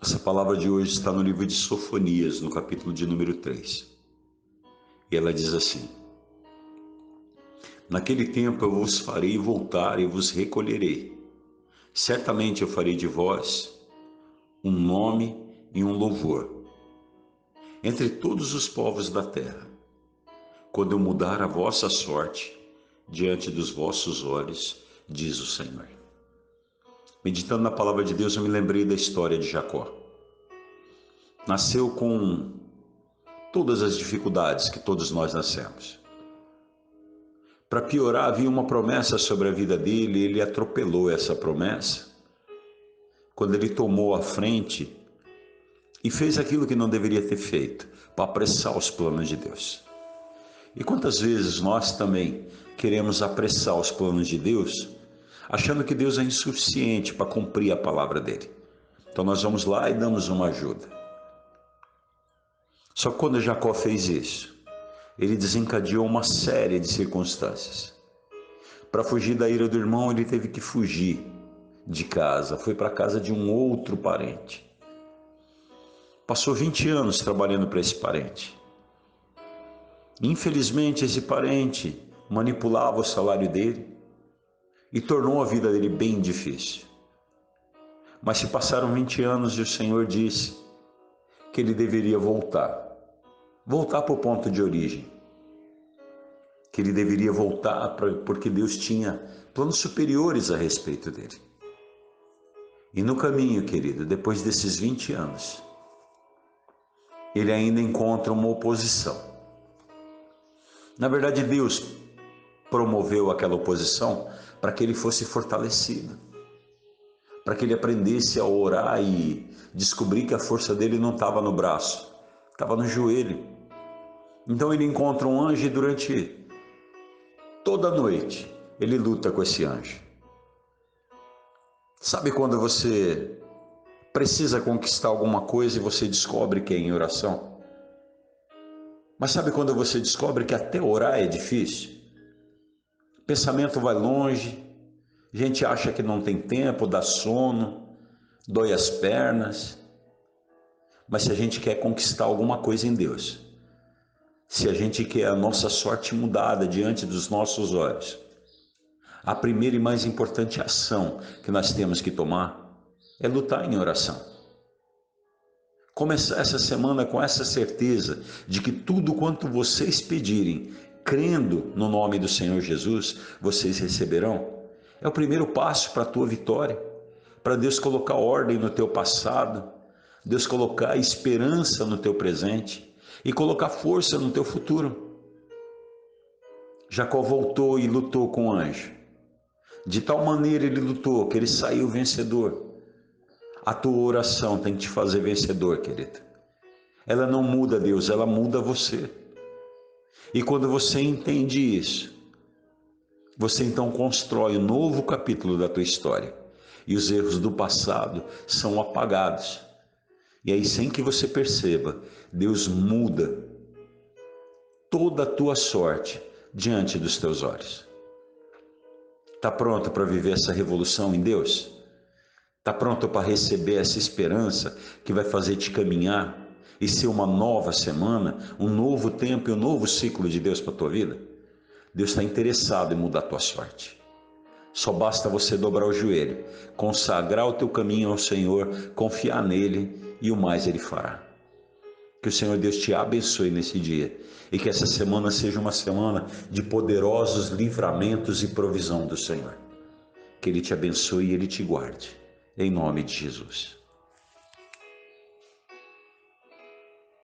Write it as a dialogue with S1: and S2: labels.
S1: Essa palavra de hoje está no livro de Sofonias, no capítulo de número 3. E ela diz assim: Naquele tempo eu vos farei voltar e vos recolherei. Certamente eu farei de vós um nome e um louvor entre todos os povos da terra. Quando eu mudar a vossa sorte diante dos vossos olhos, diz o Senhor. Meditando na palavra de Deus, eu me lembrei da história de Jacó. Nasceu com todas as dificuldades que todos nós nascemos. Para piorar, havia uma promessa sobre a vida dele, ele atropelou essa promessa. Quando ele tomou a frente e fez aquilo que não deveria ter feito, para apressar os planos de Deus. E quantas vezes nós também queremos apressar os planos de Deus achando que Deus é insuficiente para cumprir a palavra dele. Então nós vamos lá e damos uma ajuda. Só que quando Jacó fez isso, ele desencadeou uma série de circunstâncias. Para fugir da ira do irmão, ele teve que fugir de casa, foi para a casa de um outro parente. Passou 20 anos trabalhando para esse parente. Infelizmente, esse parente manipulava o salário dele, e tornou a vida dele bem difícil. Mas se passaram 20 anos e o Senhor disse que ele deveria voltar voltar para o ponto de origem. Que ele deveria voltar porque Deus tinha planos superiores a respeito dele. E no caminho, querido, depois desses 20 anos, ele ainda encontra uma oposição. Na verdade, Deus promoveu aquela oposição para que ele fosse fortalecido, para que ele aprendesse a orar e descobrir que a força dele não estava no braço, estava no joelho. Então ele encontra um anjo e durante toda a noite ele luta com esse anjo. Sabe quando você precisa conquistar alguma coisa e você descobre que é em oração? Mas sabe quando você descobre que até orar é difícil? pensamento vai longe, gente acha que não tem tempo, dá sono, dói as pernas. Mas se a gente quer conquistar alguma coisa em Deus, se a gente quer a nossa sorte mudada diante dos nossos olhos, a primeira e mais importante ação que nós temos que tomar é lutar em oração. Começar essa semana com essa certeza de que tudo quanto vocês pedirem crendo no nome do Senhor Jesus, vocês receberão. É o primeiro passo para a tua vitória, para Deus colocar ordem no teu passado, Deus colocar esperança no teu presente e colocar força no teu futuro. Jacó voltou e lutou com o anjo. De tal maneira ele lutou que ele saiu vencedor. A tua oração tem que te fazer vencedor, querido. Ela não muda Deus, ela muda você. E quando você entende isso, você então constrói um novo capítulo da tua história. E os erros do passado são apagados. E aí, sem que você perceba, Deus muda toda a tua sorte diante dos teus olhos. Está pronto para viver essa revolução em Deus? Está pronto para receber essa esperança que vai fazer te caminhar e ser uma nova semana, um novo tempo e um novo ciclo de Deus para a tua vida? Deus está interessado em mudar a tua sorte. Só basta você dobrar o joelho, consagrar o teu caminho ao Senhor, confiar nele e o mais ele fará. Que o Senhor Deus te abençoe nesse dia e que essa semana seja uma semana de poderosos livramentos e provisão do Senhor. Que Ele te abençoe e Ele te guarde. Em nome de Jesus.